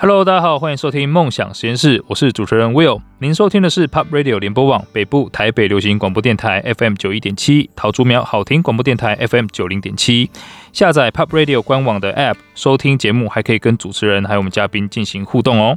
Hello，大家好，欢迎收听梦想实验室，我是主持人 Will。您收听的是 Pop Radio 联播网北部台北流行广播电台 FM 九一点七，桃竹苗好听广播电台 FM 九零点七。下载 Pop Radio 官网的 App 收听节目，还可以跟主持人还有我们嘉宾进行互动哦。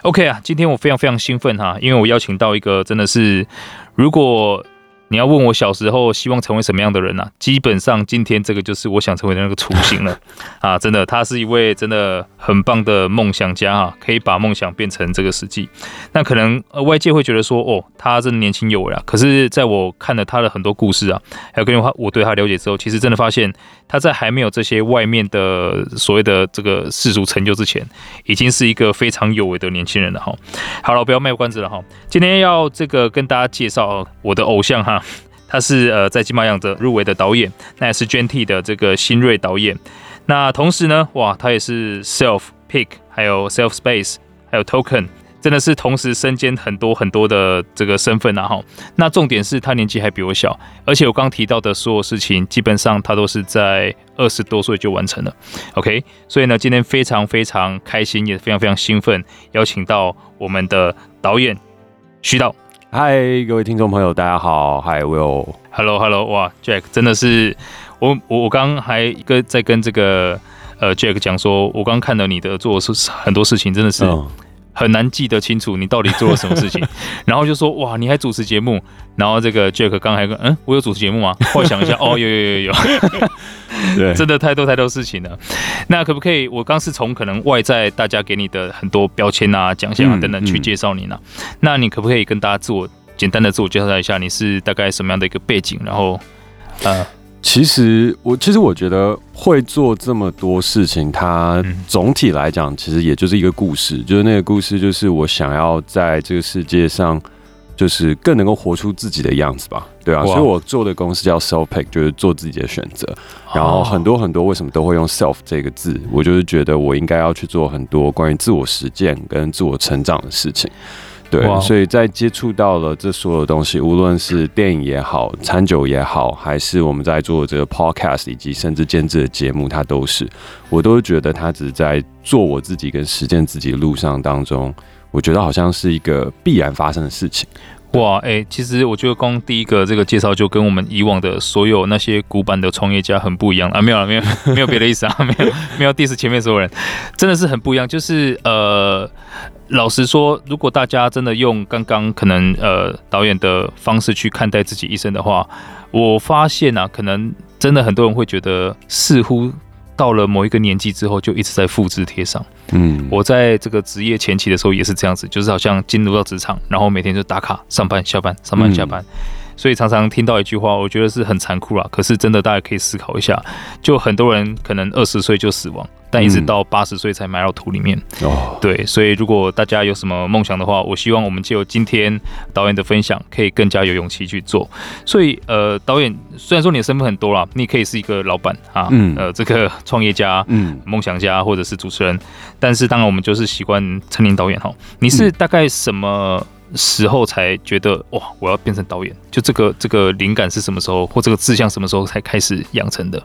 OK 啊，今天我非常非常兴奋哈，因为我邀请到一个真的是，如果你要问我小时候希望成为什么样的人呢、啊？基本上今天这个就是我想成为的那个雏形了 啊！真的，他是一位真的很棒的梦想家啊，可以把梦想变成这个实际。那可能外界会觉得说，哦，他真的年轻有为啊。可是在我看了他的很多故事啊，还有跟他我对他了解之后，其实真的发现他在还没有这些外面的所谓的这个世俗成就之前，已经是一个非常有为的年轻人了哈。好了，不要卖关子了哈，今天要这个跟大家介绍我的偶像哈。他是呃在金马奖的入围的导演，那也是 gnt 的这个新锐导演。那同时呢，哇，他也是 Self Pick，还有 Self Space，还有 Token，真的是同时身兼很多很多的这个身份啊哈。那重点是他年纪还比我小，而且我刚提到的所有事情，基本上他都是在二十多岁就完成了。OK，所以呢，今天非常非常开心，也非常非常兴奋，邀请到我们的导演徐导。嗨，各位听众朋友，大家好。嗨，Will，Hello，Hello，哇，Jack，真的是我，我，我刚还跟在跟这个呃 Jack 讲说，我刚看到你的做事很多事情，真的是很难记得清楚你到底做了什么事情。然后就说哇，你还主持节目，然后这个 Jack 刚还跟嗯，我有主持节目吗？后来想一下，哦，有有有有有。对，真的太多太多事情了。那可不可以？我刚是从可能外在大家给你的很多标签啊、奖项啊等等去介绍你呢？嗯嗯、那你可不可以跟大家自我简单的自我介绍一下？你是大概什么样的一个背景？然后，呃，其实我其实我觉得会做这么多事情，它总体来讲其实也就是一个故事，就是那个故事就是我想要在这个世界上。就是更能够活出自己的样子吧，对啊所以我做的公司叫 Self Pick，就是做自己的选择。然后很多很多为什么都会用 Self 这个字，我就是觉得我应该要去做很多关于自我实践跟自我成长的事情。对.所以在接触到了这所有东西，无论是电影也好，餐酒也好，还是我们在做这个 Podcast，以及甚至监制的节目，它都是，我都觉得它只是在做我自己跟实践自己的路上当中。我觉得好像是一个必然发生的事情。哇，哎、其实我觉得光第一个这个介绍就跟我们以往的所有那些古板的创业家很不一样啊！没有了，没有，没有别的意思啊，没有，没有 diss 前面所有人，真的是很不一样。就是呃，老实说，如果大家真的用刚刚可能呃导演的方式去看待自己一生的话，我发现啊，可能真的很多人会觉得似乎。到了某一个年纪之后，就一直在复制贴上。嗯，我在这个职业前期的时候也是这样子，就是好像进入到职场，然后每天就打卡上班、下班、上班、下班。嗯所以常常听到一句话，我觉得是很残酷啦。可是真的，大家可以思考一下，就很多人可能二十岁就死亡，但一直到八十岁才埋到土里面。哦，对。所以如果大家有什么梦想的话，我希望我们借由今天导演的分享，可以更加有勇气去做。所以，呃，导演虽然说你的身份很多啦，你可以是一个老板啊，嗯，呃，这个创业家，嗯，梦想家，或者是主持人，但是当然我们就是习惯称您导演哈。你是大概什么？时候才觉得哇，我要变成导演，就这个这个灵感是什么时候，或这个志向什么时候才开始养成的？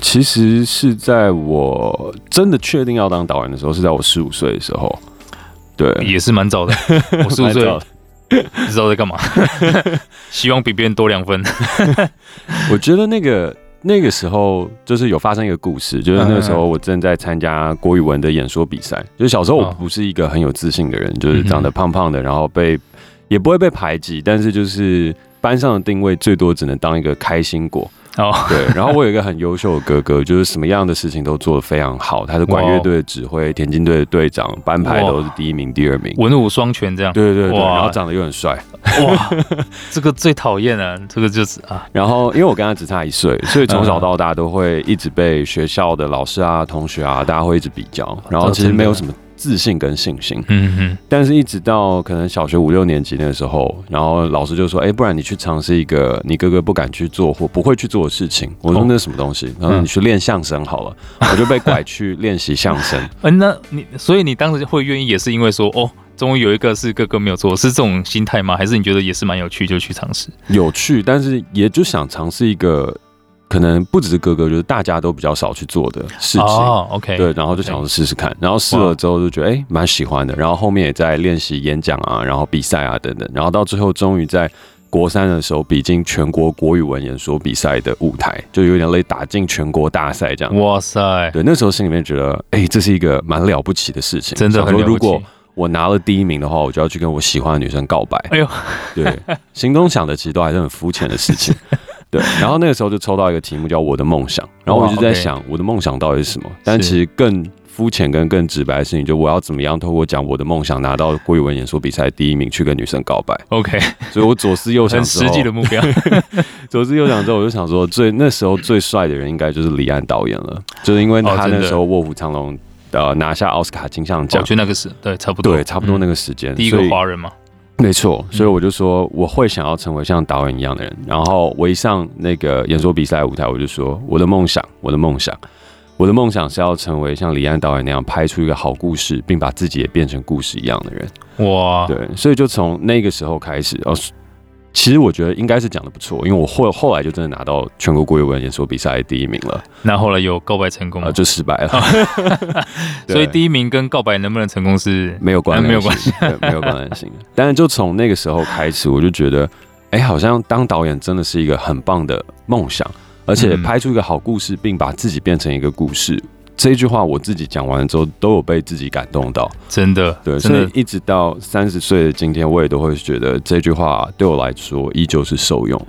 其实是在我真的确定要当导演的时候，是在我十五岁的时候。对，也是蛮早的。我十五岁，不知道在干嘛，希望比别人多两分。我觉得那个。那个时候就是有发生一个故事，就是那个时候我正在参加国语文的演说比赛。就是小时候我不是一个很有自信的人，就是长得胖胖的，然后被也不会被排挤，但是就是班上的定位最多只能当一个开心果。哦，对，然后我有一个很优秀的哥哥，就是什么样的事情都做得非常好。他是管乐队的指挥，田径队的队长，班排都是第一名、第二名，文武双全这样。对对对，然后长得又很帅。哇，这个最讨厌啊，这个就是啊。然后因为我跟他只差一岁，所以从小到大都会一直被学校的老师啊、同学啊，大家会一直比较。然后其实没有什么。自信跟信心，嗯哼，但是一直到可能小学五六年级那个时候，然后老师就说：“哎，不然你去尝试一个你哥哥不敢去做或不会去做的事情。”我说：“那是什么东西？”然后你去练相声好了，我就被拐去练习相声。嗯，那你所以你当时会愿意，也是因为说哦，终于有一个是哥哥没有做，是这种心态吗？还是你觉得也是蛮有趣，就去尝试？有趣，但是也就想尝试一个。可能不只是哥哥，就是大家都比较少去做的事情。哦，OK，对，然后就想说试试看，然后试了之后就觉得哎，蛮喜欢的。然后后面也在练习演讲啊，然后比赛啊等等。然后到最后，终于在国三的时候，比进全国国语文演说比赛的舞台，就有点类打进全国大赛这样。哇塞！对，那时候心里面觉得，哎，这是一个蛮了不起的事情。真的很了不起。如果我拿了第一名的话，我就要去跟我喜欢的女生告白。哎呦，对，心中想的其实都还是很肤浅的事情。对，然后那个时候就抽到一个题目叫“我的梦想”，然后我就在想，我的梦想到底是什么？但其实更肤浅跟更直白的事情，就我要怎么样透过讲我的梦想，拿到国语文演说比赛第一名，去跟女生告白。OK，所以我左思右想，很实际的目标。左思右想之后，我就想说，最那时候最帅的人应该就是李安导演了，就是因为他那时候《卧虎藏龙》。呃，拿下奥斯卡金像奖，就那个时，对，差不多，对，差不多那个时间，第一个华人嘛，没错，所以我就说我会想要成为像导演一样的人。然后我一上那个演说比赛舞台，我就说我的梦想，我的梦想，我的梦想是要成为像李安导演那样拍出一个好故事，并把自己也变成故事一样的人。哇，对，所以就从那个时候开始，哦。其实我觉得应该是讲的不错，因为我后后来就真的拿到全国国语文演说比赛第一名了。那后来有告白成功，啊，就失败了。所以第一名跟告白能不能成功是没有关系，没有关系，没有关系。但是就从那个时候开始，我就觉得，哎，好像当导演真的是一个很棒的梦想，而且拍出一个好故事，并把自己变成一个故事。这一句话我自己讲完之后，都有被自己感动到，真的。对，所以一直到三十岁的今天，我也都会觉得这句话对我来说依旧是受用的。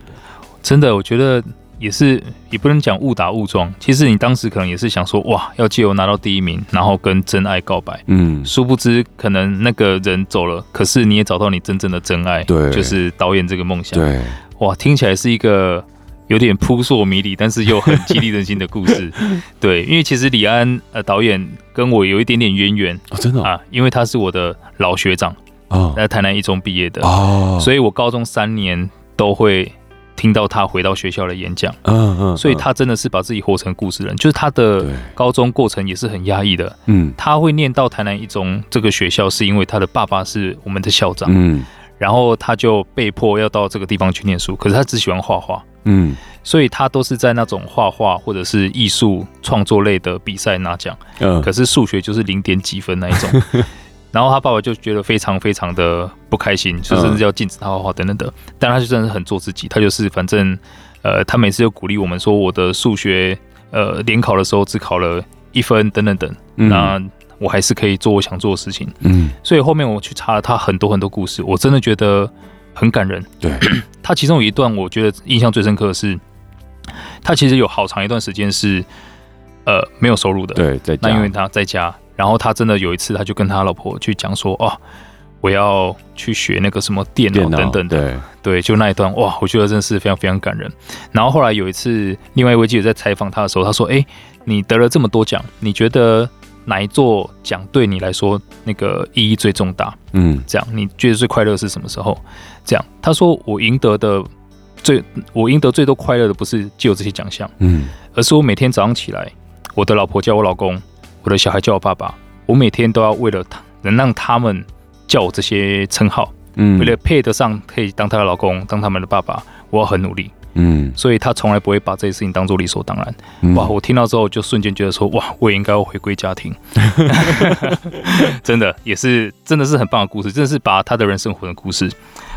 真的，我觉得也是，也不能讲误打误撞。其实你当时可能也是想说，哇，要借由拿到第一名，然后跟真爱告白。嗯，殊不知可能那个人走了，可是你也找到你真正的真爱，对，就是导演这个梦想。对，哇，听起来是一个。有点扑朔迷离，但是又很激励人心的故事。对，因为其实李安呃导演跟我有一点点渊源，哦，真的啊，因为他是我的老学长哦，在台南一中毕业的哦，所以我高中三年都会听到他回到学校的演讲，嗯嗯，所以他真的是把自己活成故事人，就是他的高中过程也是很压抑的，嗯，他会念到台南一中这个学校，是因为他的爸爸是我们的校长，嗯，然后他就被迫要到这个地方去念书，可是他只喜欢画画。嗯，所以他都是在那种画画或者是艺术创作类的比赛拿奖，嗯，可是数学就是零点几分那一种，然后他爸爸就觉得非常非常的不开心，就甚至要禁止他画画等等等，但他就真的是很做自己，他就是反正呃，他每次就鼓励我们说，我的数学呃联考的时候只考了一分等等等，那我还是可以做我想做的事情，嗯，所以后面我去查了他很多很多故事，我真的觉得。很感人，对，他其中有一段我觉得印象最深刻的是，他其实有好长一段时间是呃没有收入的，对，在家，那因为他在家，然后他真的有一次他就跟他老婆去讲说，哦，我要去学那个什么电脑等等的，对，对，就那一段哇，我觉得真的是非常非常感人。然后后来有一次，另外一位记者在采访他的时候，他说，哎，你得了这么多奖，你觉得？哪一座奖对你来说那个意义最重大？嗯，这样你觉得最快乐是什么时候？这样他说，我赢得的最我赢得最多快乐的不是就有这些奖项，嗯，而是我每天早上起来，我的老婆叫我老公，我的小孩叫我爸爸，我每天都要为了他能让他们叫我这些称号，嗯，为了配得上可以当他的老公，当他们的爸爸，我要很努力。嗯，所以他从来不会把这些事情当做理所当然。嗯、哇，我听到之后就瞬间觉得说，哇，我也应该要回归家庭。真的也是，真的是很棒的故事，真的是把他的人生活的故事。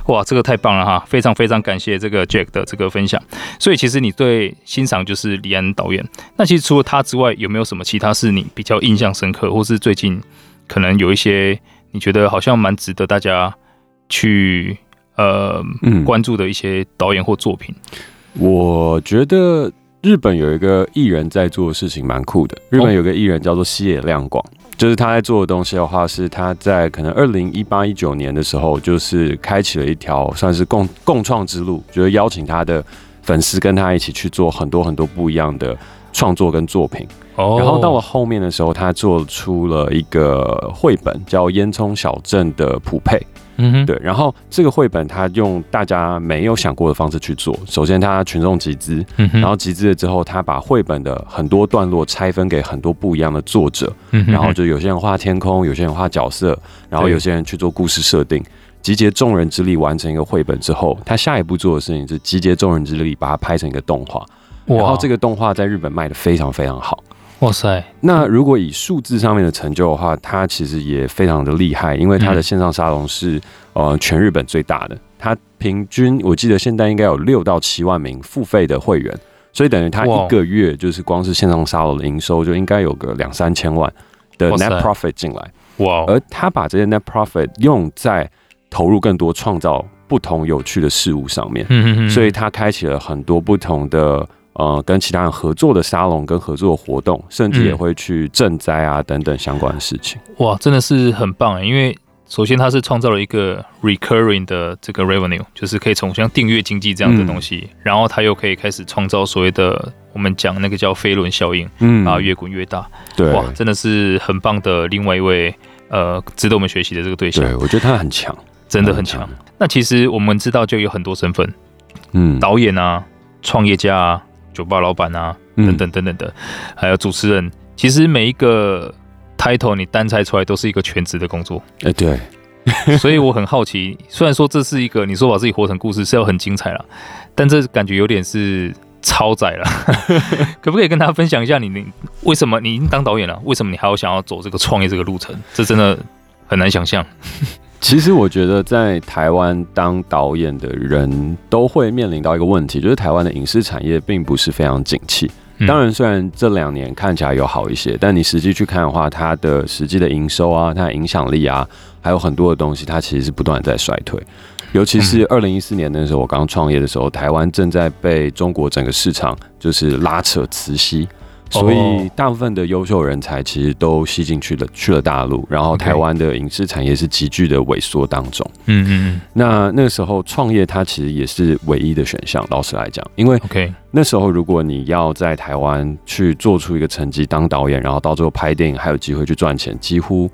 哇，这个太棒了哈！非常非常感谢这个 Jack 的这个分享。所以其实你最欣赏就是李安导演。那其实除了他之外，有没有什么其他是你比较印象深刻，或是最近可能有一些你觉得好像蛮值得大家去？呃，关注的一些导演或作品，我觉得日本有一个艺人在做的事情蛮酷的。日本有个艺人叫做西野亮广，就是他在做的东西的话，是他在可能二零一八一九年的时候，就是开启了一条算是共共创之路，就是邀请他的粉丝跟他一起去做很多很多不一样的创作跟作品。然后到了后面的时候，他做出了一个绘本，叫《烟囱小镇》的普配。嗯哼，对，然后这个绘本他用大家没有想过的方式去做。首先，他群众集资，嗯、然后集资了之后，他把绘本的很多段落拆分给很多不一样的作者，嗯、然后就有些人画天空，有些人画角色，然后有些人去做故事设定，集结众人之力完成一个绘本之后，他下一步做的事情是集结众人之力把它拍成一个动画。然后这个动画在日本卖的非常非常好。哇塞！那如果以数字上面的成就的话，它其实也非常的厉害，因为它的线上沙龙是呃全日本最大的，它平均我记得现在应该有六到七万名付费的会员，所以等于它一个月就是光是线上沙龙的营收就应该有个两三千万的 net profit 进来。哇！而他把这些 net profit 用在投入更多创造不同有趣的事物上面，嗯嗯，所以他开启了很多不同的。呃，跟其他人合作的沙龙跟合作的活动，甚至也会去赈灾啊等等相关的事情。哇，真的是很棒哎！因为首先它是创造了一个 recurring 的这个 revenue，就是可以从像订阅经济这样的东西，嗯、然后它又可以开始创造所谓的我们讲那个叫飞轮效应，嗯啊，越滚越大。对，哇，真的是很棒的另外一位呃值得我们学习的这个对象。对，我觉得他很强，真的很强。那其实我们知道就有很多身份，嗯，导演啊，创业家啊。酒吧老板啊，等等等等的，还有主持人，其实每一个 title 你单拆出来都是一个全职的工作。哎，对，所以我很好奇，虽然说这是一个你说把自己活成故事是要很精彩了，但这感觉有点是超载了。可不可以跟大家分享一下你你为什么你已经当导演了，为什么你还要想要走这个创业这个路程？这真的很难想象。其实我觉得，在台湾当导演的人都会面临到一个问题，就是台湾的影视产业并不是非常景气。当然，虽然这两年看起来有好一些，但你实际去看的话，它的实际的营收啊，它的影响力啊，还有很多的东西，它其实是不断在衰退。尤其是二零一四年那时候，我刚创业的时候，台湾正在被中国整个市场就是拉扯磁吸。所以大部分的优秀人才其实都吸进去了，去了大陆，然后台湾的影视产业是急剧的萎缩当中。嗯嗯嗯，那那个时候创业它其实也是唯一的选项。老实来讲，因为那时候如果你要在台湾去做出一个成绩当导演，然后到最后拍电影还有机会去赚钱，几乎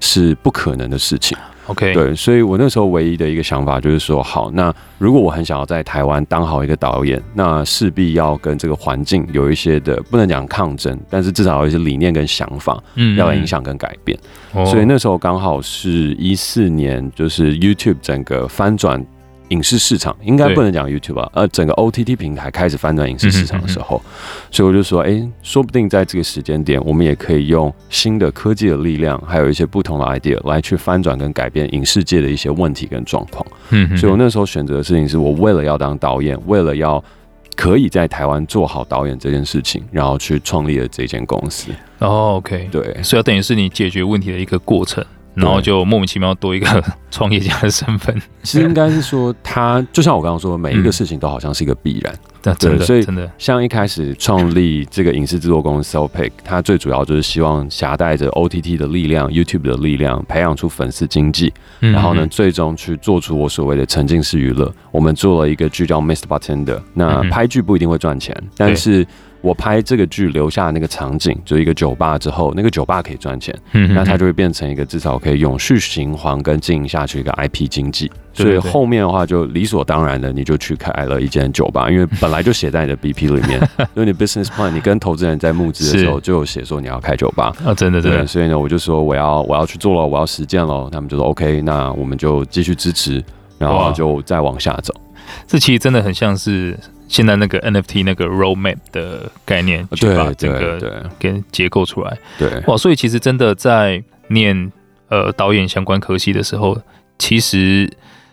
是不可能的事情。OK，对，所以我那时候唯一的一个想法就是说，好，那如果我很想要在台湾当好一个导演，那势必要跟这个环境有一些的，不能讲抗争，但是至少有一些理念跟想法，嗯，要影响跟改变。嗯，所以那时候刚好是一四年，就是 YouTube 整个翻转。影视市场应该不能讲 YouTube 吧，呃，整个 OTT 平台开始翻转影视市场的时候，所以我就说，哎，说不定在这个时间点，我们也可以用新的科技的力量，还有一些不同的 idea 来去翻转跟改变影视界的一些问题跟状况。嗯，所以我那时候选择的事情是我为了要当导演，为了要可以在台湾做好导演这件事情，然后去创立了这间公司。哦，OK，对，所以等于是你解决问题的一个过程。然后就莫名其妙多一个 创业家的身份。其实应该是说，他就像我刚刚说的，每一个事情都好像是一个必然。嗯、对，所以真的像一开始创立这个影视制作公司 SoulPick，它最主要就是希望携带着 OTT 的力量、YouTube 的力量，培养出粉丝经济。然后呢，最终去做出我所谓的沉浸式娱乐。我们做了一个剧叫《Mr. Bartender》，那拍剧不一定会赚钱，但是。我拍这个剧留下那个场景，就一个酒吧之后，那个酒吧可以赚钱，嗯，那它就会变成一个至少可以永续循环跟经营下去一个 IP 经济。所以后面的话就理所当然的，你就去开了一间酒吧，因为本来就写在你的 BP 里面，因为你 business plan，你跟投资人在募资的时候就有写说你要开酒吧啊，真的真的。所以呢，我就说我要我要去做了，我要实践了，他们就说 OK，那我们就继续支持，然后就再往下走。这其实真的很像是。现在那个 NFT 那个 roadmap 的概念，去把整个给结构出来。对，对，哇，所以其实真的在念呃导演相关科系的时候，其实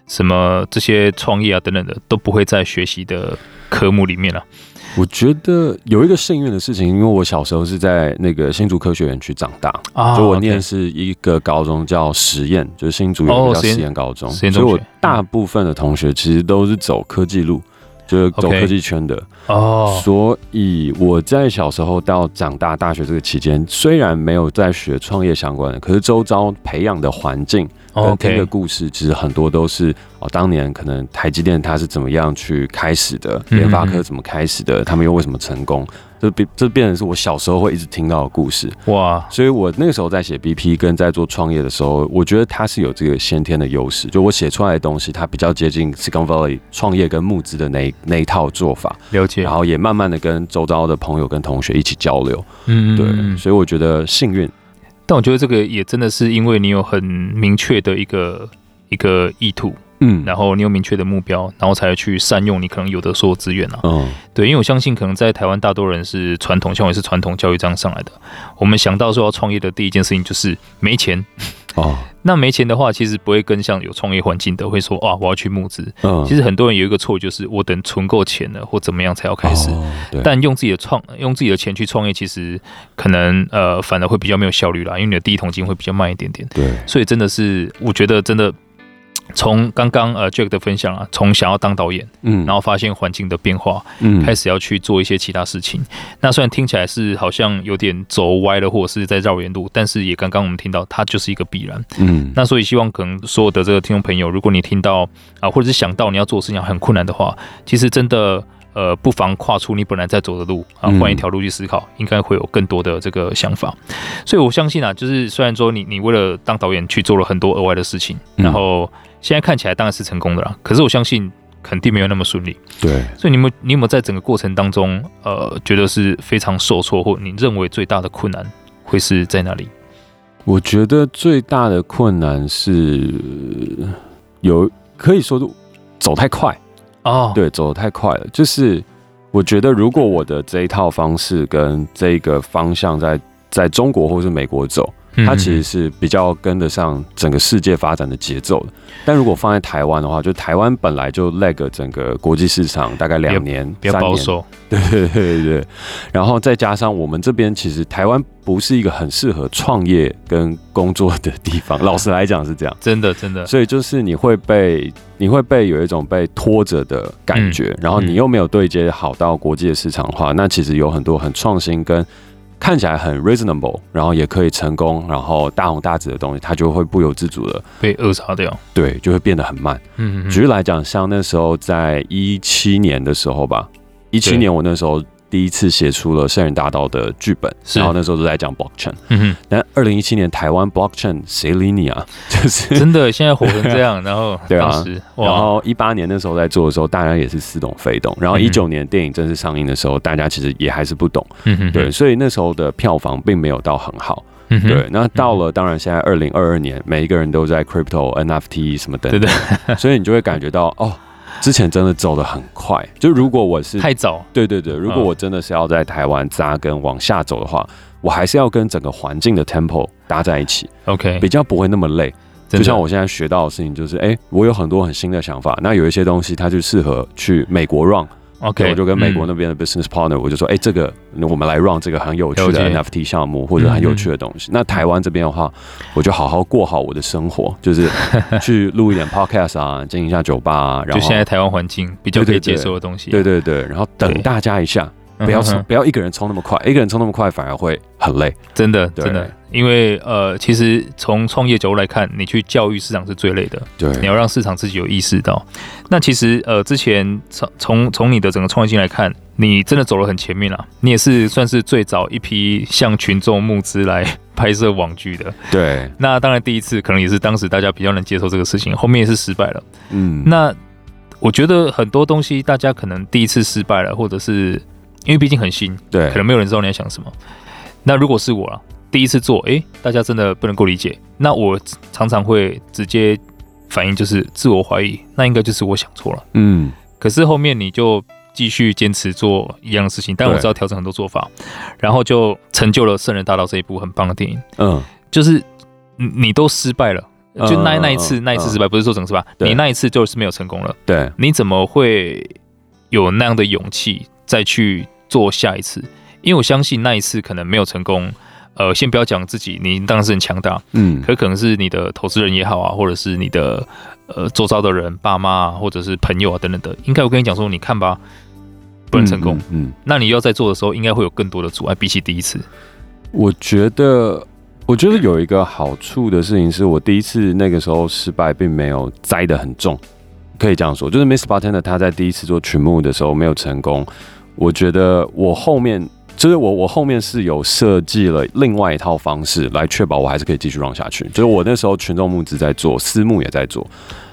什么这些创业啊等等的都不会在学习的科目里面了，啊。我觉得有一个幸运的事情，因为我小时候是在那个新竹科学园区长大，啊，就我念是一个高中叫实验，就是新竹有一个叫实验高中，所以我大部分的同学其实都是走科技路。就是走科技圈的哦，okay. oh. 所以我在小时候到长大大学这个期间，虽然没有在学创业相关的，可是周遭培养的环境跟听的故事，其实很多都是哦，当年可能台积电它是怎么样去开始的，联发科怎么开始的，他们又为什么成功？这变这变成是我小时候会一直听到的故事哇，所以我那个时候在写 BP 跟在做创业的时候，我觉得它是有这个先天的优势，就我写出来的东西，它比较接近 Silicon Valley 创业跟募资的那那一套做法，了解，然后也慢慢的跟周遭的朋友跟同学一起交流，嗯，对，所以我觉得幸运，但我觉得这个也真的是因为你有很明确的一个一个意图，嗯，然后你有明确的目标，然后才去善用你可能有的所有资源啊。嗯，对，因为我相信可能在台湾大多人是传统，像我也是传统教育这样上来的。我们想到说要创业的第一件事情就是没钱哦。那没钱的话，其实不会跟像有创业环境的会说啊，我要去募资。嗯，其实很多人有一个错，就是我等存够钱了或怎么样才要开始。哦，但用自己的创用自己的钱去创业，其实可能呃反而会比较没有效率啦，因为你的第一桶金会比较慢一点点。对，所以真的是我觉得真的。从刚刚呃 Jack 的分享啊，从想要当导演，嗯，然后发现环境的变化，嗯，开始要去做一些其他事情。那虽然听起来是好像有点走歪了，或者是在绕远路，但是也刚刚我们听到它就是一个必然，嗯。那所以希望可能所有的这个听众朋友，如果你听到啊，或者是想到你要做的事情很困难的话，其实真的。呃，不妨跨出你本来在走的路啊，换一条路去思考，应该会有更多的这个想法。所以我相信啊，就是虽然说你你为了当导演去做了很多额外的事情，然后现在看起来当然是成功的啦，可是我相信肯定没有那么顺利。对，所以你有你有没有在整个过程当中，呃，觉得是非常受挫，或你认为最大的困难会是在哪里？我觉得最大的困难是有可以说是走太快。哦对，走得太快了。就是我觉得，如果我的这一套方式跟这个方向在在中国或是美国走。它其实是比较跟得上整个世界发展的节奏的，但如果放在台湾的话，就台湾本来就 lag 整个国际市场大概两年、三年保守，对对对对，然后再加上我们这边其实台湾不是一个很适合创业跟工作的地方，老实来讲是这样，真的真的，所以就是你会被你会被有一种被拖着的感觉，然后你又没有对接好到国际的市场的话，那其实有很多很创新跟。看起来很 reasonable，然后也可以成功，然后大红大紫的东西，它就会不由自主的被扼杀掉。对，就会变得很慢。嗯嗯。举例来讲，像那时候在一七年的时候吧，一七年我那时候。第一次写出了《圣人大道》的剧本，然后那时候都在讲 blockchain。嗯哼。但二零一七年台湾 blockchain 谁理你啊？就是真的，现在火成这样。然后 对啊，然后一八年那时候在做的时候，大家也是似懂非懂。然后一九年电影正式上映的时候，大家其实也还是不懂。嗯哼。对，所以那时候的票房并没有到很好。对，那到了当然现在二零二二年，每一个人都在 crypto、NFT 什么等等，所以你就会感觉到哦。之前真的走的很快，就如果我是太早，对对对，如果我真的是要在台湾扎根往下走的话，我还是要跟整个环境的 tempo 搭在一起，OK，比较不会那么累。就像我现在学到的事情，就是哎、欸，我有很多很新的想法，那有一些东西它就适合去美国 run。OK，我就跟美国那边的 business partner，我就说，哎，这个我们来 run 这个很有趣的 NFT 项目或者很有趣的东西。那台湾这边的话，我就好好过好我的生活，就是 去录一点 podcast 啊，经营一下酒吧啊。然后就现在台湾环境比较可以接受的东西。对对对，然后等大家一下，不要不要一个人冲那么快，一个人冲那么快反而会很累。真的真的。因为呃，其实从创业角度来看，你去教育市场是最累的。对，你要让市场自己有意识到。那其实呃，之前从从从你的整个创业经来看，你真的走了很前面了。你也是算是最早一批向群众募资来拍摄网剧的。对。那当然第一次可能也是当时大家比较能接受这个事情，后面也是失败了。嗯。那我觉得很多东西大家可能第一次失败了，或者是因为毕竟很新，对，可能没有人知道你在想什么。那如果是我了。第一次做，哎、欸，大家真的不能够理解。那我常常会直接反应就是自我怀疑，那应该就是我想错了。嗯，可是后面你就继续坚持做一样的事情，但我知道调整很多做法，然后就成就了《圣人大道》这一部很棒的电影。嗯，就是你都失败了，就那那一次、嗯、那一次失败，不是说整个失败，你那一次就是没有成功了。对，你怎么会有那样的勇气再去做下一次？因为我相信那一次可能没有成功。呃，先不要讲自己，你当然是很强大，嗯，可可能是你的投资人也好啊，或者是你的呃周遭的人、爸妈啊，或者是朋友啊等等的，应该我跟你讲说，你看吧，不能成功，嗯，嗯嗯，那你要在做的时候，应该会有更多的阻碍，比起第一次。我觉得，我觉得有一个好处的事情是，我第一次那个时候失败，并没有栽得很重，可以这样说，就是 Miss Bartender 他在第一次做曲目的时候没有成功，我觉得我后面。就是我，我后面是有设计了另外一套方式来确保我还是可以继续让下去。就是我那时候群众募资在做，私募也在做，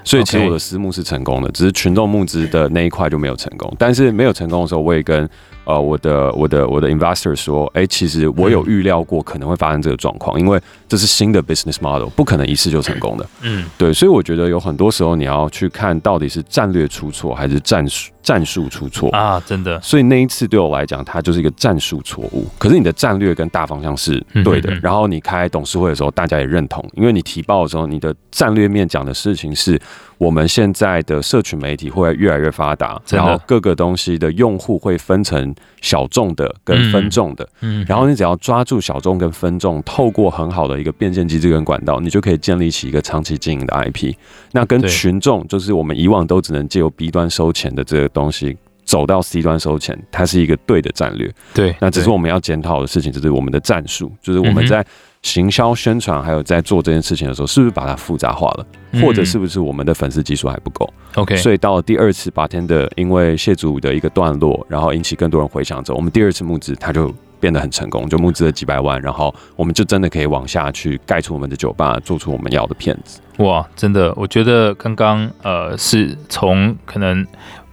所以其实我的私募是成功的，只是群众募资的那一块就没有成功。但是没有成功的时候，我也跟。呃，我的我的我的 investor 说，哎、欸，其实我有预料过可能会发生这个状况，因为这是新的 business model，不可能一次就成功的。嗯，对，所以我觉得有很多时候你要去看到底是战略出错还是战术战术出错啊，真的。所以那一次对我来讲，它就是一个战术错误。可是你的战略跟大方向是对的，然后你开董事会的时候，大家也认同，因为你提报的时候，你的战略面讲的事情是。我们现在的社群媒体会越来越发达，然后各个东西的用户会分成小众的跟分众的，嗯，然后你只要抓住小众跟分众，透过很好的一个变现机制跟管道，你就可以建立起一个长期经营的 IP。那跟群众，就是我们以往都只能借由 B 端收钱的这个东西，走到 C 端收钱，它是一个对的战略。对，那只是我们要检讨的事情，就是我们的战术，就是我们在。行销宣传，还有在做这件事情的时候，是不是把它复杂化了？或者是不是我们的粉丝基数还不够？OK，所以到了第二次，Bartender 因为谢祖武的一个段落，然后引起更多人回想之后，我们第二次募资，它就变得很成功，就募资了几百万，然后我们就真的可以往下去盖出我们的酒吧，做出我们要的片子。哇，真的，我觉得刚刚呃是从可能。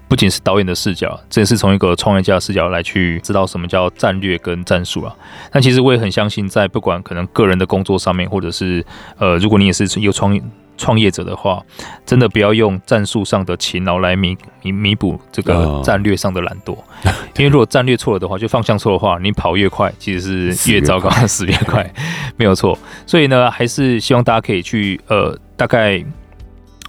不仅是导演的视角，这也是从一个创业家的视角来去知道什么叫战略跟战术啊。那其实我也很相信，在不管可能个人的工作上面，或者是呃，如果你也是一个创创业者的话，真的不要用战术上的勤劳来弥弥弥补这个战略上的懒惰。因为如果战略错了的话，就方向错的话，你跑越快，其实是越糟糕，死越快，没有错。所以呢，还是希望大家可以去呃，大概。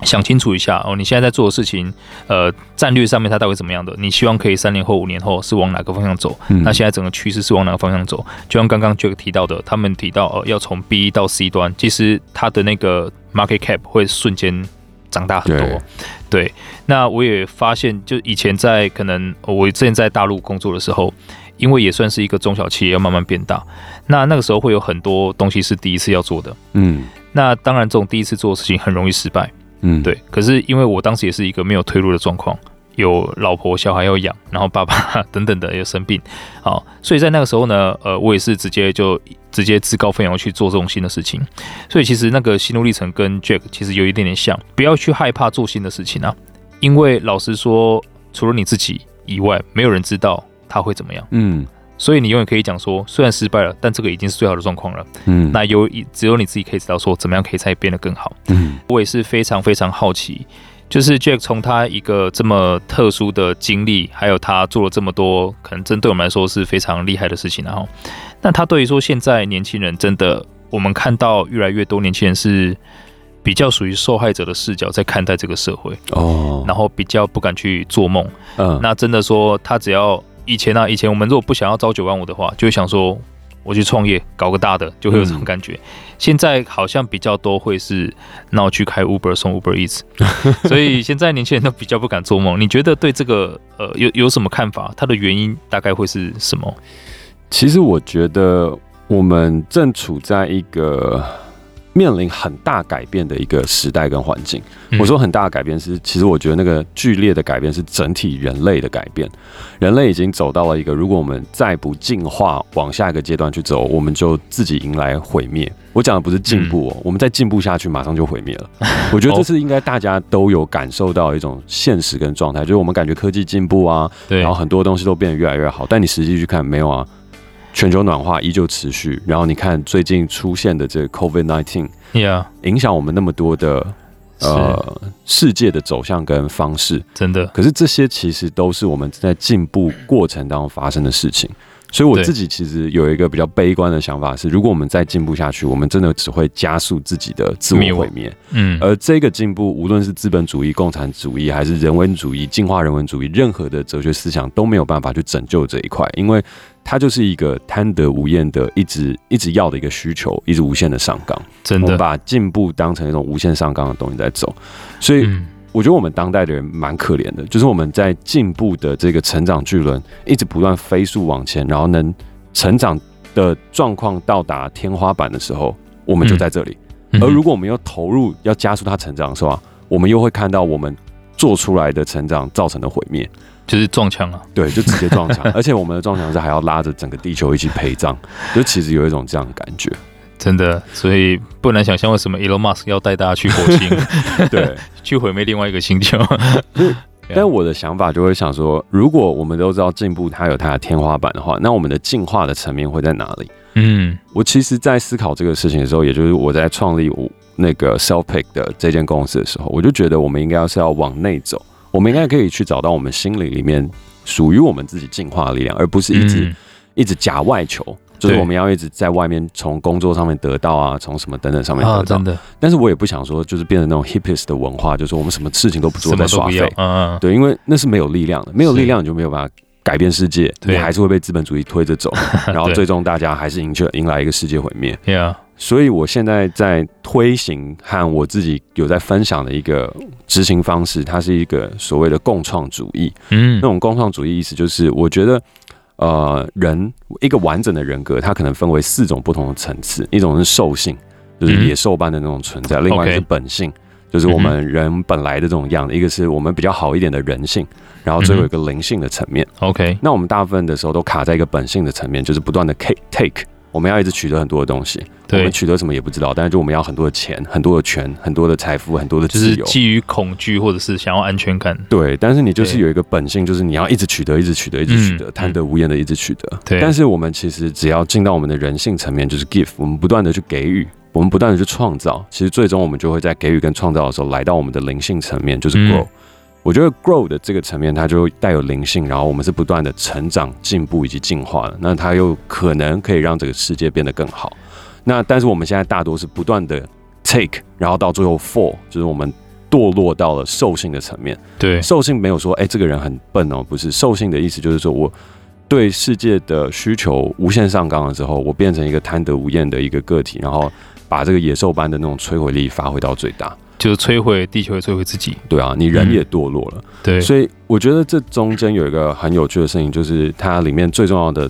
想清楚一下哦，你现在在做的事情，呃，战略上面它到底怎么样的？你希望可以三年后、五年后是往哪个方向走？嗯、那现在整个趋势是往哪个方向走？就像刚刚 Jack 提到的，他们提到呃，要从 B 到 C 端，其实它的那个 market cap 会瞬间长大很多。对，对，那我也发现，就以前在可能我之前在大陆工作的时候，因为也算是一个中小企业，要慢慢变大，那那个时候会有很多东西是第一次要做的。嗯，那当然，这种第一次做的事情很容易失败。嗯，对。可是因为我当时也是一个没有退路的状况，有老婆小孩要养，然后爸爸 等等的又生病，好，所以在那个时候呢，呃，我也是直接就直接自告奋勇去做这种新的事情。所以其实那个心路历程跟 Jack 其实有一点点像，不要去害怕做新的事情啊，因为老实说，除了你自己以外，没有人知道他会怎么样。嗯。所以你永远可以讲说，虽然失败了，但这个已经是最好的状况了。嗯，那有只有你自己可以知道说，怎么样可以再变得更好。嗯，我也是非常非常好奇，就是 Jack 从他一个这么特殊的经历，还有他做了这么多，可能针对我们来说是非常厉害的事情。然后，那他对于说现在年轻人真的，我们看到越来越多年轻人是比较属于受害者的视角在看待这个社会哦，然后比较不敢去做梦。嗯，那真的说他只要。以前呢、啊，以前我们如果不想要朝九晚五的话，就会想说我去创业搞个大的，就会有这种感觉。嗯、现在好像比较多会是那我去开 Uber 送 Uber Eats，所以现在年轻人都比较不敢做梦。你觉得对这个呃有有什么看法？它的原因大概会是什么？其实我觉得我们正处在一个。面临很大改变的一个时代跟环境。我说很大的改变是，其实我觉得那个剧烈的改变是整体人类的改变。人类已经走到了一个，如果我们再不进化，往下一个阶段去走，我们就自己迎来毁灭。我讲的不是进步哦，我们再进步下去，马上就毁灭了。我觉得这是应该大家都有感受到一种现实跟状态，就是我们感觉科技进步啊，然后很多东西都变得越来越好，但你实际去看，没有啊。全球暖化依旧持续，然后你看最近出现的这个 COVID nineteen，影响我们那么多的呃世界的走向跟方式，真的。可是这些其实都是我们在进步过程当中发生的事情。所以我自己其实有一个比较悲观的想法是，如果我们再进步下去，我们真的只会加速自己的自我毁灭。嗯，而这个进步，无论是资本主义、共产主义，还是人文主义、进化人文主义，任何的哲学思想都没有办法去拯救这一块，因为它就是一个贪得无厌的，一直一直要的一个需求，一直无限的上纲。真的，把进步当成一种无限上纲的东西在走，所以。嗯我觉得我们当代的人蛮可怜的，就是我们在进步的这个成长巨轮一直不断飞速往前，然后能成长的状况到达天花板的时候，我们就在这里。而如果我们要投入要加速它成长的时候，我们又会看到我们做出来的成长造成的毁灭，就是撞墙了。对，就直接撞墙，而且我们的撞墙是还要拉着整个地球一起陪葬，就其实有一种这样的感觉。真的，所以不难想象为什么 Elon Musk 要带大家去火星，对，去毁灭另外一个星球。但我的想法就会想说，如果我们都知道进步它有它的天花板的话，那我们的进化的层面会在哪里？嗯，我其实，在思考这个事情的时候，也就是我在创立我那个 Selfpick 的这间公司的时候，我就觉得我们应该要是要往内走，我们应该可以去找到我们心里里面属于我们自己进化的力量，而不是一直、嗯、一直假外求。就是我们要一直在外面从工作上面得到啊，从什么等等上面得到。真的。但是我也不想说，就是变成那种 hippies 的文化，就是我们什么事情都不做，在耍废。嗯嗯。对，因为那是没有力量的，没有力量你就没有办法改变世界，你还是会被资本主义推着走，然后最终大家还是迎去迎来一个世界毁灭。对啊。所以我现在在推行和我自己有在分享的一个执行方式，它是一个所谓的共创主义。嗯。那种共创主义意思就是，我觉得。呃，人一个完整的人格，它可能分为四种不同的层次。一种是兽性，就是野兽般的那种存在；嗯、另外是本性，就是我们人本来的这种样子；嗯、一个是我们比较好一点的人性，然后最后有一个灵性的层面。OK，那我们大部分的时候都卡在一个本性的层面，就是不断的 take take。我们要一直取得很多的东西，对，我们取得什么也不知道，但是就我们要很多的钱、很多的权、很多的财富、很多的自由，就是基于恐惧或者是想要安全感。对，但是你就是有一个本性，就是你要一直取得、一直取得、一直取得，贪得无厌的一直取得。对，但是我们其实只要进到我们的人性层面，就是 give，我们不断的去给予，我们不断的去创造，其实最终我们就会在给予跟创造的时候，来到我们的灵性层面，就是 grow。嗯我觉得 grow 的这个层面，它就带有灵性，然后我们是不断的成长、进步以及进化的。那它又可能可以让这个世界变得更好。那但是我们现在大多是不断的 take，然后到最后 fall，就是我们堕落到了兽性的层面。对，兽性没有说，哎，这个人很笨哦，不是。兽性的意思就是说，我对世界的需求无限上纲了之后，我变成一个贪得无厌的一个个体，然后把这个野兽般的那种摧毁力发挥到最大。就是摧毁地球，也摧毁自己。对啊，你人也堕落了。嗯、对，所以我觉得这中间有一个很有趣的事情，就是它里面最重要的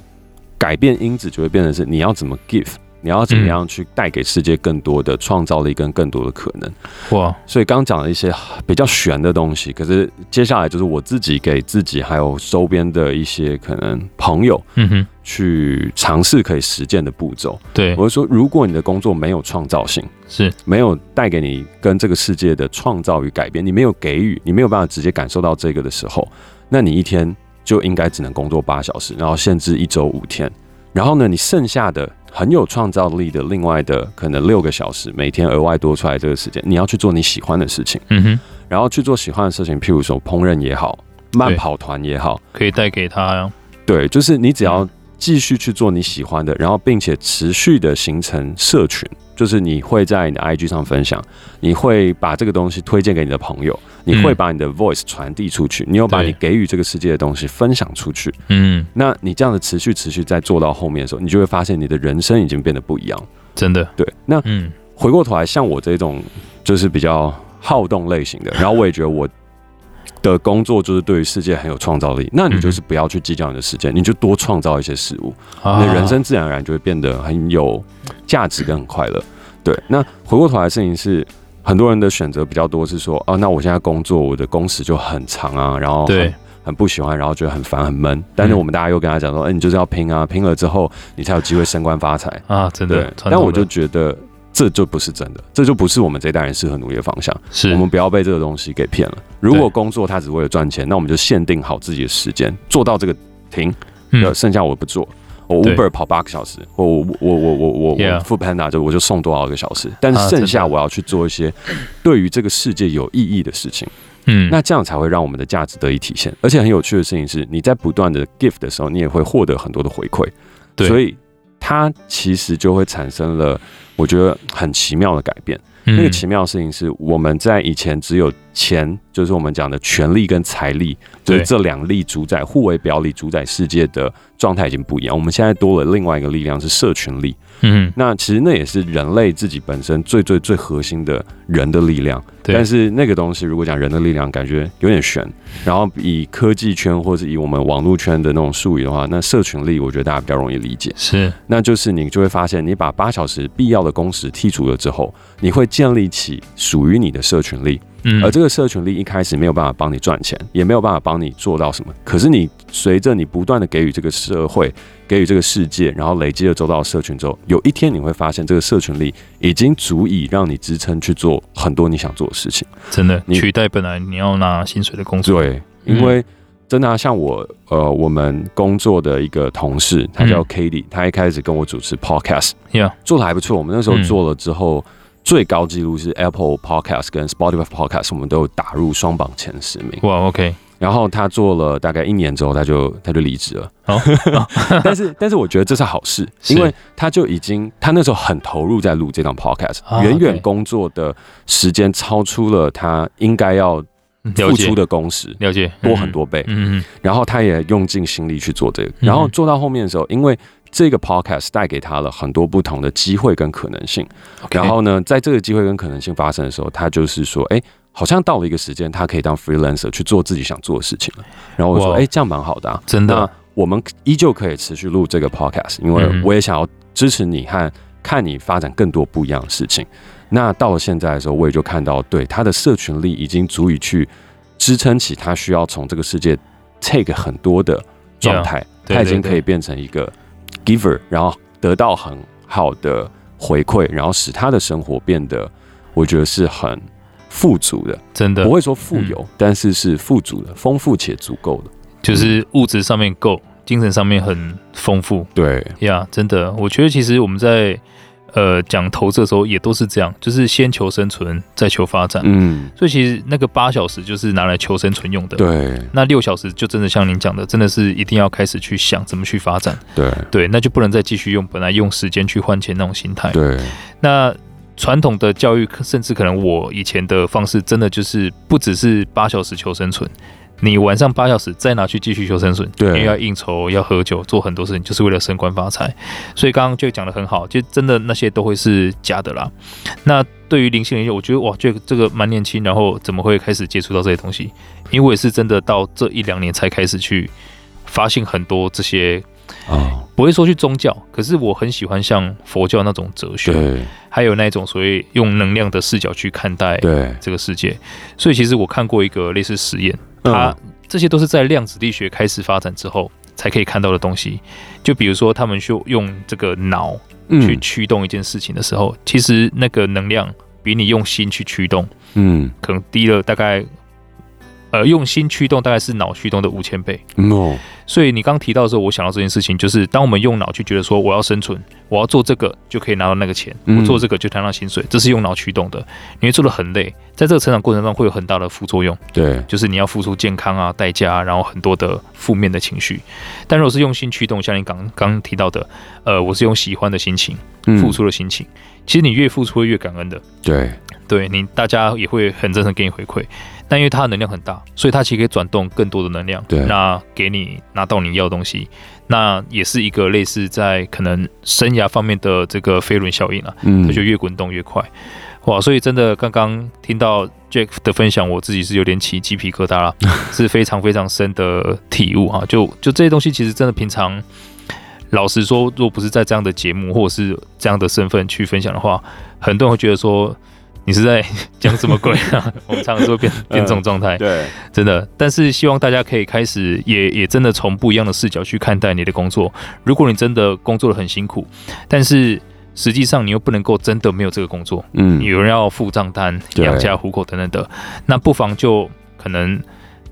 改变因子就会变成是你要怎么 give。你要怎么样去带给世界更多的创造力跟更多的可能？哇！所以刚讲了一些比较玄的东西，可是接下来就是我自己给自己还有周边的一些可能朋友，嗯哼，去尝试可以实践的步骤。对，我就说，如果你的工作没有创造性，是没有带给你跟这个世界的创造与改变，你没有给予，你没有办法直接感受到这个的时候，那你一天就应该只能工作八小时，然后限制一周五天。然后呢，你剩下的很有创造力的另外的可能六个小时，每天额外多出来这个时间，你要去做你喜欢的事情，嗯哼，然后去做喜欢的事情，譬如说烹饪也好，慢跑团也好，可以带给他呀。对，就是你只要继续去做你喜欢的，然后并且持续的形成社群。就是你会在你的 IG 上分享，你会把这个东西推荐给你的朋友，你会把你的 voice 传递出去，你有把你给予这个世界的东西分享出去。嗯，那你这样的持续持续在做到后面的时候，你就会发现你的人生已经变得不一样。真的，对。那嗯，回过头来，像我这种就是比较好动类型的，然后我也觉得我的工作就是对于世界很有创造力，那你就是不要去计较你的时间，你就多创造一些事物，你的人生自然而然就会变得很有。价值跟很快乐，对。那回过头来的事情是，很多人的选择比较多，是说，哦，那我现在工作，我的工时就很长啊，然后很对很不喜欢，然后觉得很烦很闷。但是我们大家又跟他讲说，哎、嗯欸，你就是要拼啊，拼了之后你才有机会升官发财啊，真的。但我就觉得这就不是真的，这就不是我们这代人适合努力的方向。是。我们不要被这个东西给骗了。如果工作它只为了赚钱，那我们就限定好自己的时间，做到这个停，嗯、剩下我不做。我 Uber 跑八个小时，我我我我我我我 Foodpanda 就我就送多少个小时，但是剩下我要去做一些对于这个世界有意义的事情，嗯，那这样才会让我们的价值得以体现。而且很有趣的事情是，你在不断的 give 的时候，你也会获得很多的回馈，对，所以它其实就会产生了我觉得很奇妙的改变。那个奇妙的事情是，我们在以前只有钱，就是我们讲的权力跟财力，就是这两力主宰、互为表里主宰世界的状态已经不一样。我们现在多了另外一个力量，是社群力。嗯，那其实那也是人类自己本身最最最核心的人的力量。对。但是那个东西，如果讲人的力量，感觉有点悬。然后以科技圈或者以我们网络圈的那种术语的话，那社群力，我觉得大家比较容易理解。是。那就是你就会发现，你把八小时必要的工时剔除了之后，你会建立起属于你的社群力。嗯，而这个社群力一开始没有办法帮你赚钱，也没有办法帮你做到什么。可是你随着你不断的给予这个社会，给予这个世界，然后累积了周到的社群之后，有一天你会发现，这个社群力已经足以让你支撑去做很多你想做的事情。真的，你取代本来你要拿薪水的工作。对，因为真的、啊、像我呃，我们工作的一个同事，他叫 Katie，他一开始跟我主持 Podcast，Yeah，做的还不错。我们那时候做了之后。嗯最高纪录是 Apple Podcast 跟 Spotify Podcast，我们都有打入双榜前十名。哇，OK。然后他做了大概一年之后，他就他就离职了。哦，但是但是我觉得这是好事，因为他就已经他那时候很投入在录这档 Podcast，远远工作的时间超出了他应该要付出的工时，了解多很多倍。嗯嗯。然后他也用尽心力去做这个，然后做到后面的时候，因为。这个 podcast 带给他了很多不同的机会跟可能性。然后呢，在这个机会跟可能性发生的时候，他就是说，哎，好像到了一个时间，他可以当 freelancer 去做自己想做的事情了。然后我说，哎，这样蛮好的啊，真的。那我们依旧可以持续录这个 podcast，因为我也想要支持你和看你发展更多不一样的事情。那到了现在的时候，我也就看到，对他的社群力已经足以去支撑起他需要从这个世界 take 很多的状态，他已经可以变成一个。giver，然后得到很好的回馈，然后使他的生活变得，我觉得是很富足的，真的。不会说富有，嗯、但是是富足的，丰富且足够的，就是物质上面够，精神上面很丰富。对。呀，yeah, 真的，我觉得其实我们在。呃，讲投资的时候也都是这样，就是先求生存，再求发展。嗯，所以其实那个八小时就是拿来求生存用的。对，那六小时就真的像您讲的，真的是一定要开始去想怎么去发展。对，对，那就不能再继续用本来用时间去换钱那种心态。对，那传统的教育，甚至可能我以前的方式，真的就是不只是八小时求生存。你晚上八小时再拿去继续求生存，对，因为要应酬、要喝酒、做很多事情，就是为了升官发财。所以刚刚就讲的很好，就真的那些都会是假的啦。那对于灵性研究，我觉得哇，这个这个蛮年轻，然后怎么会开始接触到这些东西？因为我也是真的到这一两年才开始去发现很多这些啊，不会说去宗教，可是我很喜欢像佛教那种哲学，对，还有那种所谓用能量的视角去看待对这个世界。所以其实我看过一个类似实验。它这些都是在量子力学开始发展之后才可以看到的东西。就比如说，他们就用这个脑去驱动一件事情的时候，其实那个能量比你用心去驱动，嗯，可能低了大概。呃，用心驱动大概是脑驱动的五千倍。所以你刚提到的时候，我想到这件事情，就是当我们用脑去觉得说我要生存，我要做这个就可以拿到那个钱，我做这个就拿到薪水，这是用脑驱动的，你会做的很累，在这个成长过程中会有很大的副作用。对，就是你要付出健康啊代价啊，然后很多的负面的情绪。但如果是用心驱动，像你刚刚提到的，呃，我是用喜欢的心情付出的心情，其实你越付出会越感恩的。对，对你大家也会很真诚给你回馈。但因为它的能量很大，所以它其实可以转动更多的能量，对，那给你拿到你要的东西，那也是一个类似在可能生涯方面的这个飞轮效应啊，嗯，它就越滚动越快，哇！所以真的刚刚听到 Jack 的分享，我自己是有点起鸡皮疙瘩了，是非常非常深的体悟哈。就就这些东西，其实真的平常，老实说，如果不是在这样的节目或者是这样的身份去分享的话，很多人会觉得说。你是在讲什么鬼啊？我们常常说变变这种状态，对，真的。但是希望大家可以开始也，也也真的从不一样的视角去看待你的工作。如果你真的工作的很辛苦，但是实际上你又不能够真的没有这个工作，嗯，有人要付账单、养家糊口等等的，那不妨就可能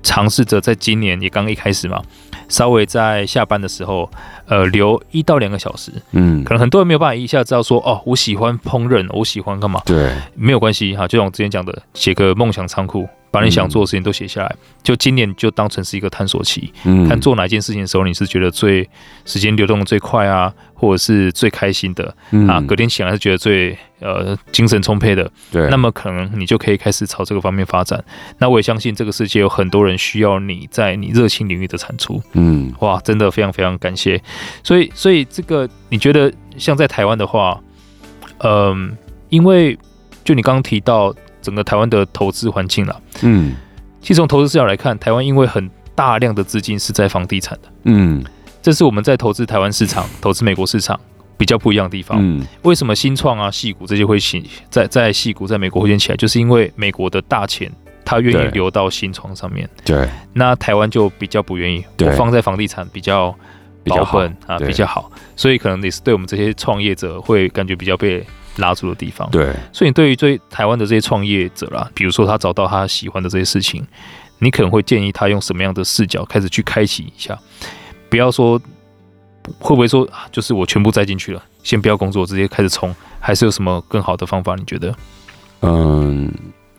尝试着在今年也刚一开始嘛。稍微在下班的时候，呃，留一到两个小时，嗯，可能很多人没有办法一下知道说，哦，我喜欢烹饪，我喜欢干嘛？对，没有关系哈，就像我之前讲的，写个梦想仓库。把你想做的事情都写下来，就今年就当成是一个探索期，嗯，看做哪件事情的时候你是觉得最时间流动的最快啊，或者是最开心的，啊，隔天起来是觉得最呃精神充沛的，对，那么可能你就可以开始朝这个方面发展。那我也相信这个世界有很多人需要你在你热情领域的产出，嗯，哇，真的非常非常感谢。所以，所以这个你觉得像在台湾的话，嗯，因为就你刚刚提到。整个台湾的投资环境了，嗯，其实从投资视角来看，台湾因为很大量的资金是在房地产的，嗯，这是我们在投资台湾市场、投资美国市场比较不一样的地方。嗯，为什么新创啊、戏股这些会起在在戏股在美国会先起来，就是因为美国的大钱他愿意留到新创上面。对，那台湾就比较不愿意，我放在房地产比较保本啊，比较好，所以可能也是对我们这些创业者会感觉比较被拉住的地方。对，所以你对于这台湾的这些创业者啦，比如说他找到他喜欢的这些事情，你可能会建议他用什么样的视角开始去开启一下，不要说。会不会说就是我全部栽进去了，先不要工作，直接开始冲？还是有什么更好的方法？你觉得？嗯，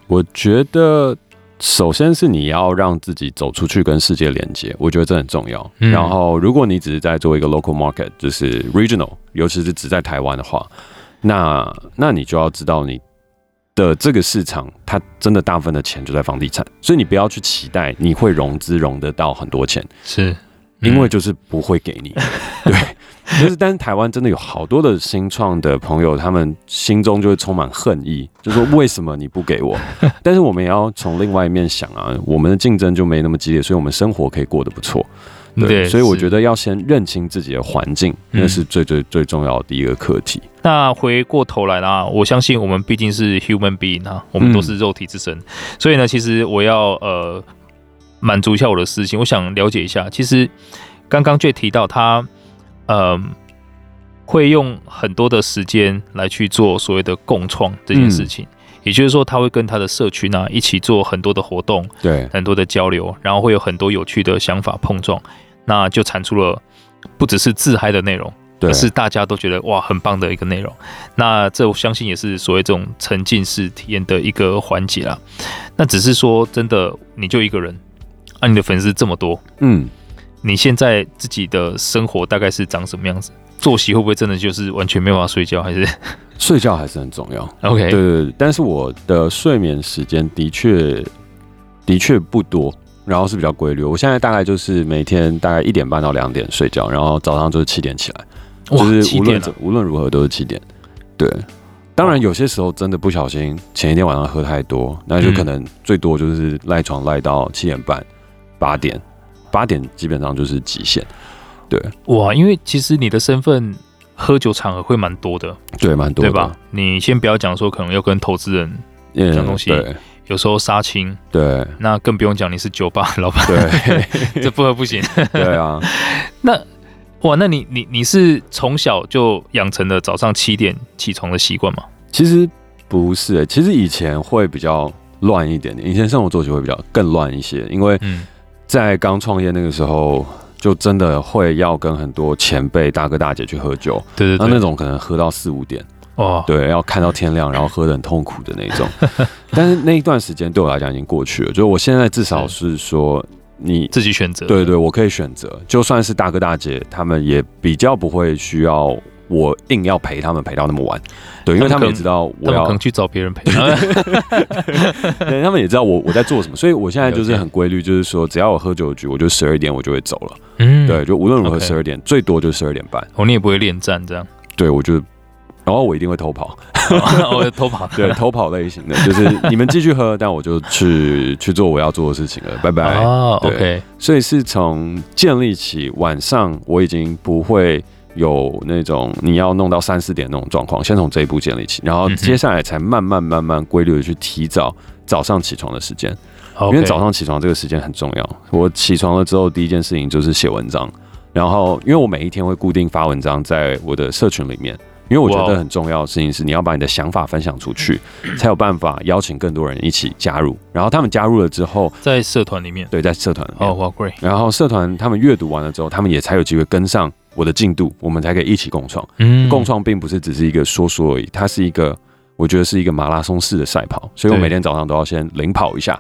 我觉得首先是你要让自己走出去跟世界连接，我觉得这很重要。嗯、然后，如果你只是在做一个 local market，就是 regional，尤其是只在台湾的话，那那你就要知道你的这个市场，它真的大部分的钱就在房地产，所以你不要去期待你会融资融得到很多钱。是。因为就是不会给你，对，就是但是台湾真的有好多的新创的朋友，他们心中就会充满恨意，就说为什么你不给我？但是我们也要从另外一面想啊，我们的竞争就没那么激烈，所以我们生活可以过得不错。对，所以我觉得要先认清自己的环境，那是最最最重要的一个课题。那回过头来啦，我相信我们毕竟是 human being 啊，我们都是肉体之身，所以呢，其实我要呃。满足一下我的私心，我想了解一下。其实刚刚 Jay 提到他，呃，会用很多的时间来去做所谓的共创这件事情，嗯、也就是说，他会跟他的社群呢、啊、一起做很多的活动，对，很多的交流，然后会有很多有趣的想法碰撞，那就产出了不只是自嗨的内容，是大家都觉得哇很棒的一个内容。那这我相信也是所谓这种沉浸式体验的一个环节啦。那只是说真的，你就一个人。啊，你的粉丝这么多，嗯，你现在自己的生活大概是长什么样子？作息会不会真的就是完全没办法睡觉？还是 睡觉还是很重要？OK，对对对，但是我的睡眠时间的确的确不多，然后是比较规律。我现在大概就是每天大概一点半到两点睡觉，然后早上就是七点起来，就是无论、啊、无论如何都是七点。对，当然有些时候真的不小心，前一天晚上喝太多，那就可能最多就是赖床赖到七点半。八点，八点基本上就是极限。对，哇，因为其实你的身份喝酒场合会蛮多的，对，蛮多的，对吧？你先不要讲说可能要跟投资人讲东西，对，有时候杀青，对，那更不用讲你是酒吧 老板，对，这不喝不行。对啊，那哇，那你你你是从小就养成了早上七点起床的习惯吗？其实不是、欸，其实以前会比较乱一点点，以前生活作息会比较更乱一些，因为嗯。在刚创业那个时候，就真的会要跟很多前辈大哥大姐去喝酒，对对对，那那种可能喝到四五点，哦，对，要看到天亮，然后喝的很痛苦的那种。但是那一段时间对我来讲已经过去了，就是我现在至少是说你自己选择，对对，我可以选择，就算是大哥大姐，他们也比较不会需要。我硬要陪他们陪到那么晚，对，因为他们也知道我要可能去找别人陪，对，他们也知道我我在做什么，所以我现在就是很规律，就是说只要我喝酒局，我就十二点我就会走了，嗯，对，就无论如何十二点最多就十二点半。哦，你也不会恋战这样？对，我就，然后我一定会偷跑，我会偷跑，对，偷跑类型的，就是你们继续喝，但我就去去做我要做的事情了，拜拜。哦，OK，所以是从建立起晚上我已经不会。有那种你要弄到三四点那种状况，先从这一步建立起，然后接下来才慢慢慢慢规律的去提早早上起床的时间，因为早上起床这个时间很重要。我起床了之后，第一件事情就是写文章，然后因为我每一天会固定发文章在我的社群里面，因为我觉得很重要的事情是你要把你的想法分享出去，才有办法邀请更多人一起加入，然后他们加入了之后，在社团里面，对，在社团哦，哇，great，然后社团他们阅读完了之后，他们也才有机会跟上。我的进度，我们才可以一起共创。嗯，共创并不是只是一个说说而已，它是一个，我觉得是一个马拉松式的赛跑。所以我每天早上都要先领跑一下，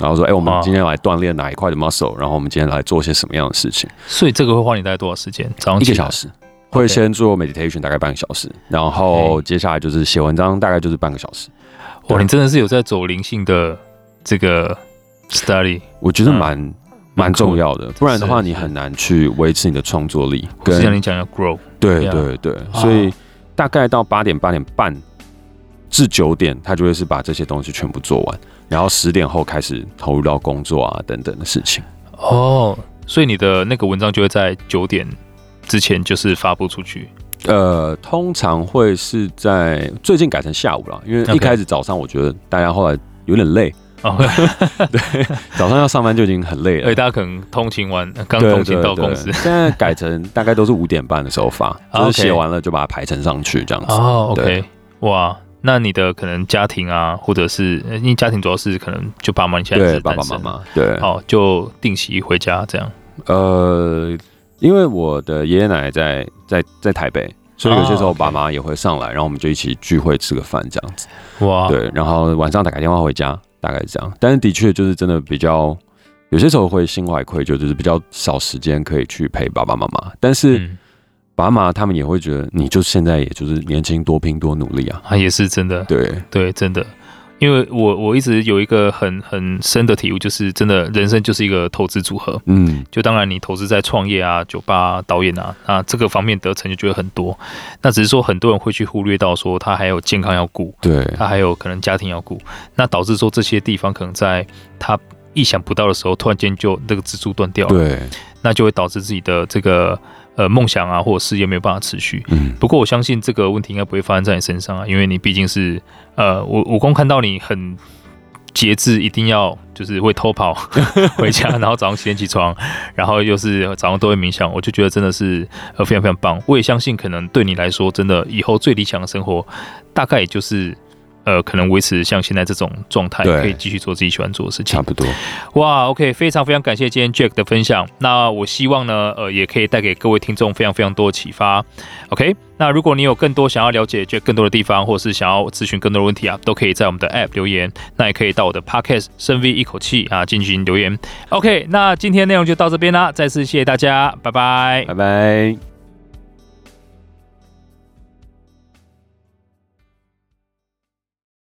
然后说，哎、欸，我们今天来锻炼哪一块的 muscle，然后我们今天来做些什么样的事情。所以这个会花你大概多少时间？早上一个小时，会先做 meditation 大概半个小时，然后接下来就是写文章，大概就是半个小时。哇，你真的是有在走灵性的这个 study，我觉得蛮。嗯蛮重要的，不然的话你很难去维持你的创作力。跟像你讲要 grow，对对对，所以大概到八点八点半至九点，他就会是把这些东西全部做完，然后十点后开始投入到工作啊等等的事情。哦，所以你的那个文章就会在九点之前就是发布出去。呃，通常会是在最近改成下午了，因为一开始早上我觉得大家后来有点累。哦，对，早上要上班就已经很累了。所以大家可能通勤完，刚通勤到公司，对对对，现在改成大概都是五点半的时候发，就是写完了就把它排成上去这样子。哦，OK，哇，那你的可能家庭啊，或者是因为家庭主要是可能就爸妈，你现在是爸爸妈妈，对，哦，就定期回家这样。呃，因为我的爷爷奶奶在在在台北。所以有些时候，我爸妈也会上来，然后我们就一起聚会吃个饭这样子。哇，对，然后晚上打个电话回家，大概是这样。但是的确就是真的比较，有些时候会心怀愧疚，就是比较少时间可以去陪爸爸妈妈。但是爸妈他们也会觉得，你就现在也就是年轻，多拼多努力啊。啊，也是真的。对对，真的。因为我我一直有一个很很深的体悟，就是真的人生就是一个投资组合。嗯，就当然你投资在创业啊、酒吧啊、导演啊，那这个方面得成就觉得很多。那只是说很多人会去忽略到说他还有健康要顾，对，他还有可能家庭要顾，那导致说这些地方可能在他意想不到的时候，突然间就那个支柱断掉了。对，那就会导致自己的这个。呃，梦想啊，或者事业没有办法持续。嗯，不过我相信这个问题应该不会发生在你身上啊，因为你毕竟是呃，我我光看到你很节制，一定要就是会偷跑 回家，然后早上七点起床，然后又是早上都会冥想，我就觉得真的是呃非常非常棒。我也相信，可能对你来说，真的以后最理想的生活，大概也就是。呃，可能维持像现在这种状态，可以继续做自己喜欢做的事情。差不多。哇，OK，非常非常感谢今天 Jack 的分享。那我希望呢，呃，也可以带给各位听众非常非常多的启发。OK，那如果你有更多想要了解 Jack 更多的地方，或者是想要咨询更多的问题啊，都可以在我们的 App 留言。那也可以到我的 Podcast 深 V 一口气啊进行留言。OK，那今天内容就到这边啦，再次谢谢大家，拜拜，拜拜。